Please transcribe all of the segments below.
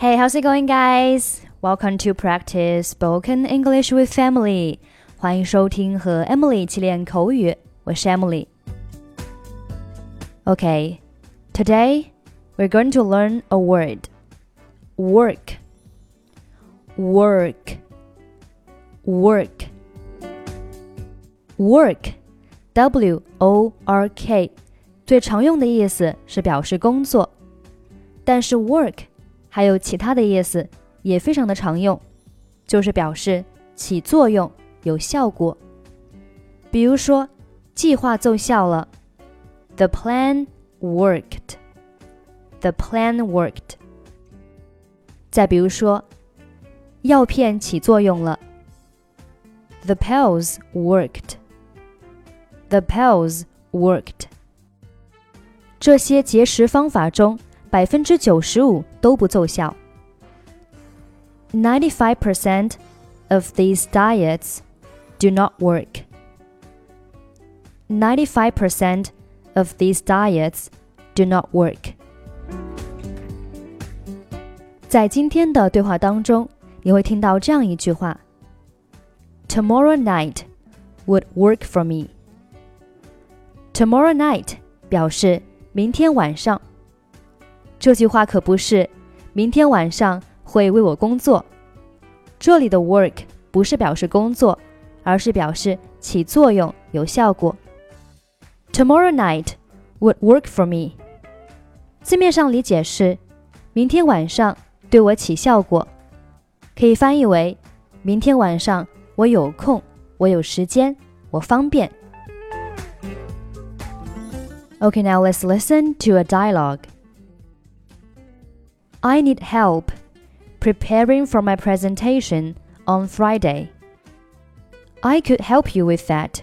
Hey, how's it going, guys? Welcome to practice spoken English with Emily. 欢迎收听和 Emily 一起练口语，我是 Emily。Okay, today we're going to learn a word. Work. Work. Work. Work. W O R K 最常用的意思是表示工作，但是 work 还有其他的意思也非常的常用，就是表示起作用、有效果。比如说，计划奏效了，The plan worked. The plan worked. 再比如说，药片起作用了，The pills worked. The pills worked. 这些节食方法中，百分之九十五都不奏效。Ninety-five percent of these diets do not work. Ninety-five percent of these diets do not work. 在今天的对话当中，你会听到这样一句话：“Tomorrow night would work for me.” Tomorrow night 表示明天晚上。 这句话可不是明天晚上会为我工作。这里的 work 不是表示工作，而是表示起作用、有效果。Tomorrow night would work for me。字面上理解是明天晚上对我起效果，可以翻译为明天晚上我有空，我有时间，我方便。Okay, now let's listen to a dialogue. I need help preparing for my presentation on Friday. I could help you with that.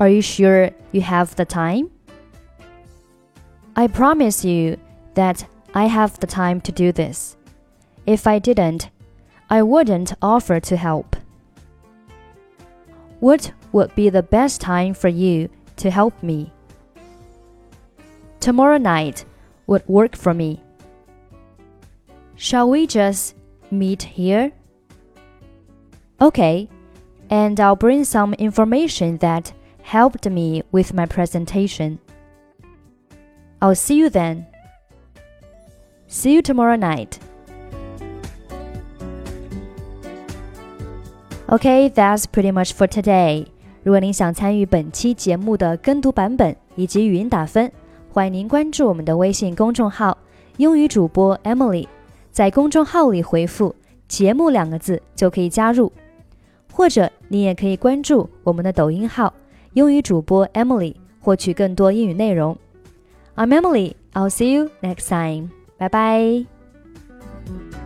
Are you sure you have the time? I promise you that I have the time to do this. If I didn't, I wouldn't offer to help. What would be the best time for you to help me? Tomorrow night would work for me. Shall we just meet here? Okay, and I'll bring some information that helped me with my presentation. I'll see you then. See you tomorrow night. Okay, that's pretty much for today. 如果您想参与本期节目的跟读版本以及语音打分，欢迎您关注我们的微信公众号“英语主播 Emily”， 在公众号里回复“节目”两个字就可以加入。或者你也可以关注我们的抖音号“英语主播 Emily”，获取更多英语内容。I'm Emily. I'll see you next time. Bye bye.